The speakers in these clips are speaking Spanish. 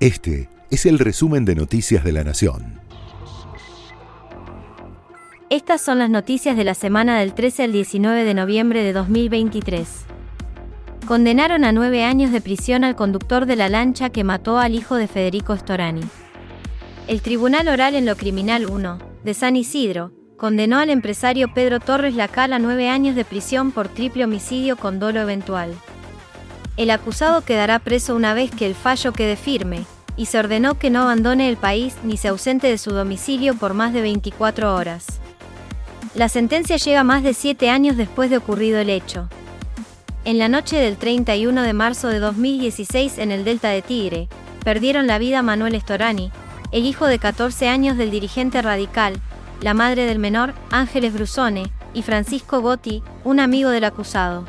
Este es el resumen de Noticias de la Nación. Estas son las noticias de la semana del 13 al 19 de noviembre de 2023. Condenaron a nueve años de prisión al conductor de la lancha que mató al hijo de Federico Storani. El Tribunal Oral en lo Criminal 1, de San Isidro, condenó al empresario Pedro Torres Lacal a nueve años de prisión por triple homicidio con dolo eventual. El acusado quedará preso una vez que el fallo quede firme, y se ordenó que no abandone el país ni se ausente de su domicilio por más de 24 horas. La sentencia llega más de siete años después de ocurrido el hecho. En la noche del 31 de marzo de 2016 en el Delta de Tigre, perdieron la vida Manuel Estorani, el hijo de 14 años del dirigente radical, la madre del menor, Ángeles Brusone, y Francisco Gotti, un amigo del acusado.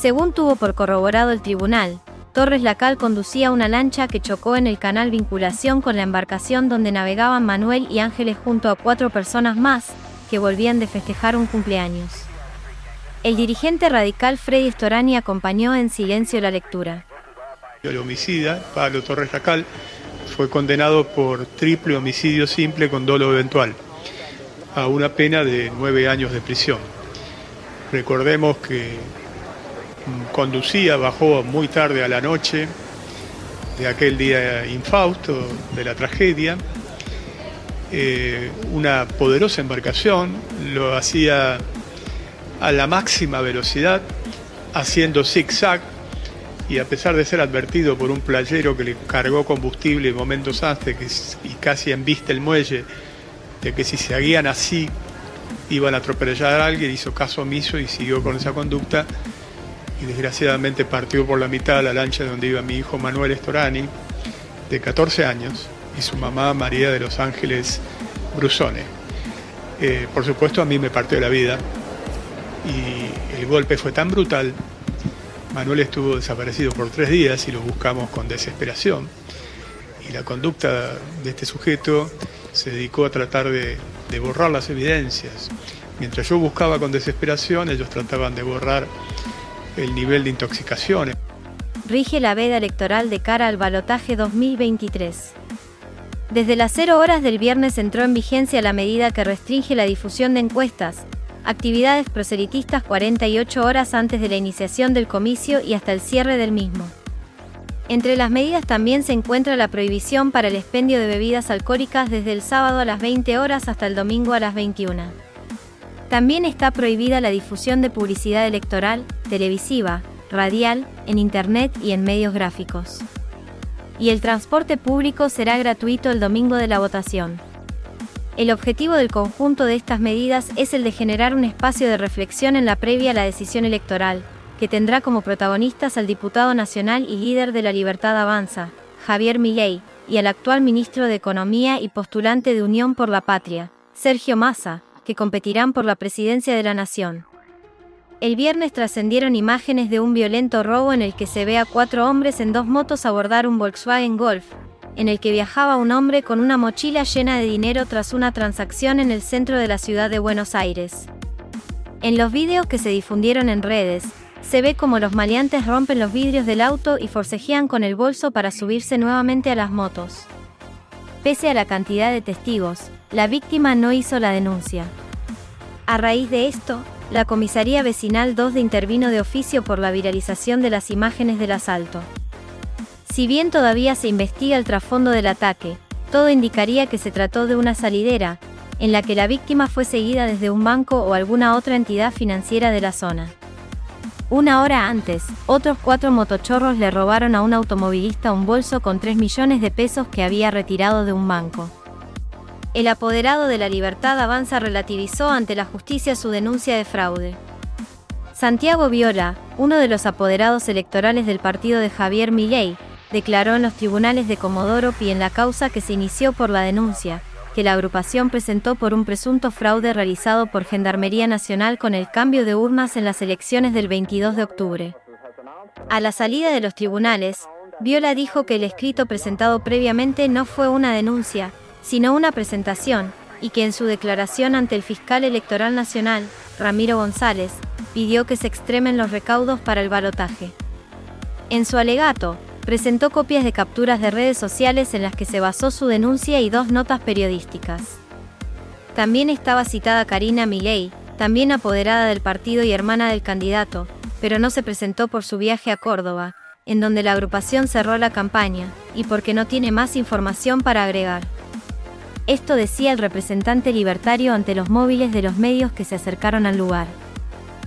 Según tuvo por corroborado el tribunal, Torres Lacal conducía una lancha que chocó en el canal vinculación con la embarcación donde navegaban Manuel y Ángeles junto a cuatro personas más, que volvían de festejar un cumpleaños. El dirigente radical Freddy Storani acompañó en silencio la lectura. El homicida, Pablo Torres Lacal, fue condenado por triple homicidio simple con dolo eventual a una pena de nueve años de prisión. Recordemos que conducía, bajó muy tarde a la noche de aquel día infausto, de la tragedia, eh, una poderosa embarcación, lo hacía a la máxima velocidad, haciendo zig-zag, y a pesar de ser advertido por un playero que le cargó combustible momentos antes y casi en vista el muelle, de que si seguían así iban a atropellar a alguien, hizo caso omiso y siguió con esa conducta y desgraciadamente partió por la mitad la lancha donde iba mi hijo Manuel Estorani, de 14 años, y su mamá María de los Ángeles Brusone. Eh, por supuesto a mí me partió la vida y el golpe fue tan brutal. Manuel estuvo desaparecido por tres días y lo buscamos con desesperación. Y la conducta de este sujeto se dedicó a tratar de, de borrar las evidencias. Mientras yo buscaba con desesperación, ellos trataban de borrar el nivel de intoxicación. Rige la veda electoral de cara al balotaje 2023. Desde las 0 horas del viernes entró en vigencia la medida que restringe la difusión de encuestas, actividades proselitistas 48 horas antes de la iniciación del comicio y hasta el cierre del mismo. Entre las medidas también se encuentra la prohibición para el expendio de bebidas alcohólicas desde el sábado a las 20 horas hasta el domingo a las 21. También está prohibida la difusión de publicidad electoral, televisiva, radial, en Internet y en medios gráficos. Y el transporte público será gratuito el domingo de la votación. El objetivo del conjunto de estas medidas es el de generar un espacio de reflexión en la previa a la decisión electoral, que tendrá como protagonistas al diputado nacional y líder de la Libertad Avanza, Javier Milei, y al actual ministro de Economía y postulante de Unión por la Patria, Sergio Massa, que competirán por la presidencia de la Nación. El viernes trascendieron imágenes de un violento robo en el que se ve a cuatro hombres en dos motos abordar un Volkswagen Golf, en el que viajaba un hombre con una mochila llena de dinero tras una transacción en el centro de la ciudad de Buenos Aires. En los vídeos que se difundieron en redes, se ve como los maleantes rompen los vidrios del auto y forcejean con el bolso para subirse nuevamente a las motos. Pese a la cantidad de testigos, la víctima no hizo la denuncia. A raíz de esto, la Comisaría Vecinal 2 de intervino de oficio por la viralización de las imágenes del asalto. Si bien todavía se investiga el trasfondo del ataque, todo indicaría que se trató de una salidera, en la que la víctima fue seguida desde un banco o alguna otra entidad financiera de la zona. Una hora antes, otros cuatro motochorros le robaron a un automovilista un bolso con 3 millones de pesos que había retirado de un banco. El apoderado de la libertad avanza relativizó ante la justicia su denuncia de fraude. Santiago Viola, uno de los apoderados electorales del partido de Javier Milei, declaró en los tribunales de Comodoro Pi en la causa que se inició por la denuncia, que la agrupación presentó por un presunto fraude realizado por Gendarmería Nacional con el cambio de urnas en las elecciones del 22 de octubre. A la salida de los tribunales, Viola dijo que el escrito presentado previamente no fue una denuncia, sino una presentación, y que en su declaración ante el fiscal electoral nacional, Ramiro González, pidió que se extremen los recaudos para el balotaje. En su alegato, presentó copias de capturas de redes sociales en las que se basó su denuncia y dos notas periodísticas. También estaba citada Karina Milei, también apoderada del partido y hermana del candidato, pero no se presentó por su viaje a Córdoba, en donde la agrupación cerró la campaña, y porque no tiene más información para agregar. Esto decía el representante libertario ante los móviles de los medios que se acercaron al lugar.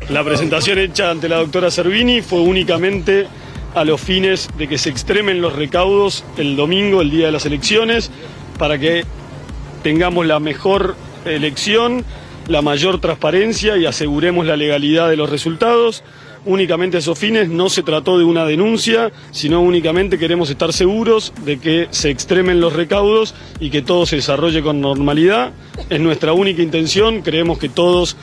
La presentación hecha ante la doctora Servini fue únicamente a los fines de que se extremen los recaudos el domingo, el día de las elecciones, para que tengamos la mejor elección, la mayor transparencia y aseguremos la legalidad de los resultados. Únicamente a esos fines no se trató de una denuncia, sino únicamente queremos estar seguros de que se extremen los recaudos y que todo se desarrolle con normalidad. Es nuestra única intención, creemos que todos,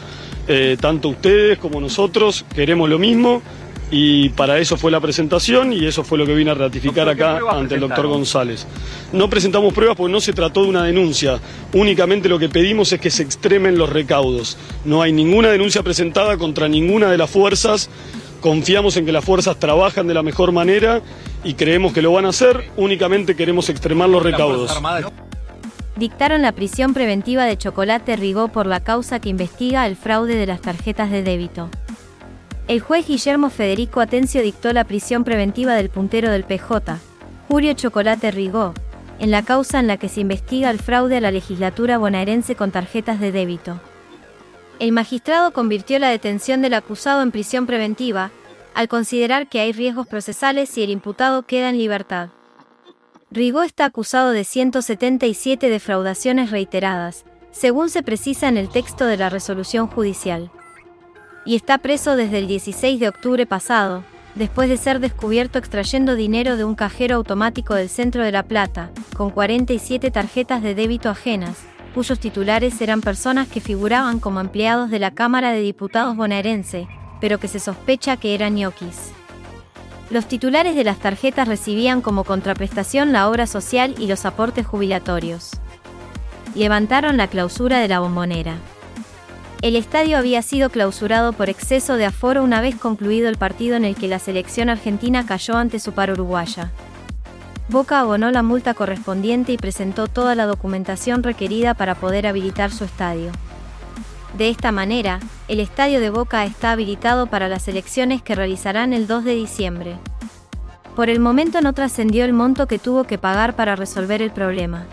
eh, tanto ustedes como nosotros, queremos lo mismo y para eso fue la presentación y eso fue lo que vine a ratificar acá ante el doctor González. No presentamos pruebas porque no se trató de una denuncia, únicamente lo que pedimos es que se extremen los recaudos. No hay ninguna denuncia presentada contra ninguna de las fuerzas, confiamos en que las fuerzas trabajan de la mejor manera y creemos que lo van a hacer, únicamente queremos extremar los recaudos. Dictaron la prisión preventiva de Chocolate Rigó por la causa que investiga el fraude de las tarjetas de débito. El juez Guillermo Federico Atencio dictó la prisión preventiva del puntero del PJ, Julio Chocolate Rigó, en la causa en la que se investiga el fraude a la legislatura bonaerense con tarjetas de débito. El magistrado convirtió la detención del acusado en prisión preventiva, al considerar que hay riesgos procesales si el imputado queda en libertad. Rigó está acusado de 177 defraudaciones reiteradas, según se precisa en el texto de la resolución judicial y está preso desde el 16 de octubre pasado, después de ser descubierto extrayendo dinero de un cajero automático del centro de La Plata, con 47 tarjetas de débito ajenas, cuyos titulares eran personas que figuraban como empleados de la Cámara de Diputados bonaerense, pero que se sospecha que eran ñoquis. Los titulares de las tarjetas recibían como contraprestación la obra social y los aportes jubilatorios. Levantaron la clausura de la bombonera. El estadio había sido clausurado por exceso de aforo una vez concluido el partido en el que la selección argentina cayó ante su par uruguaya. Boca abonó la multa correspondiente y presentó toda la documentación requerida para poder habilitar su estadio. De esta manera, el estadio de Boca está habilitado para las elecciones que realizarán el 2 de diciembre. Por el momento no trascendió el monto que tuvo que pagar para resolver el problema.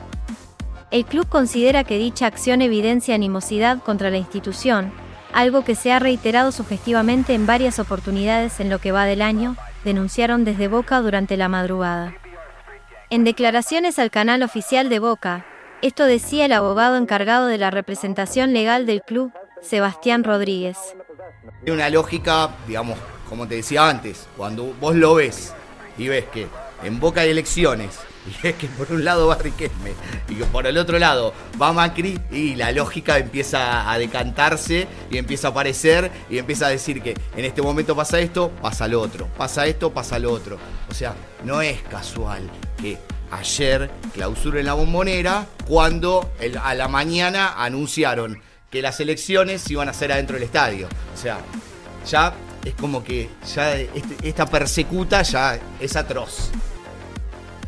El club considera que dicha acción evidencia animosidad contra la institución, algo que se ha reiterado sugestivamente en varias oportunidades en lo que va del año, denunciaron desde Boca durante la madrugada. En declaraciones al canal oficial de Boca, esto decía el abogado encargado de la representación legal del club, Sebastián Rodríguez. Hay una lógica, digamos, como te decía antes, cuando vos lo ves y ves que en Boca hay elecciones y es que por un lado va Riquelme y por el otro lado va Macri y la lógica empieza a decantarse y empieza a aparecer y empieza a decir que en este momento pasa esto, pasa lo otro, pasa esto, pasa lo otro. O sea, no es casual que ayer clausuren la bombonera cuando a la mañana anunciaron que las elecciones iban a ser adentro del estadio. O sea, ya es como que ya este, esta persecuta ya es atroz.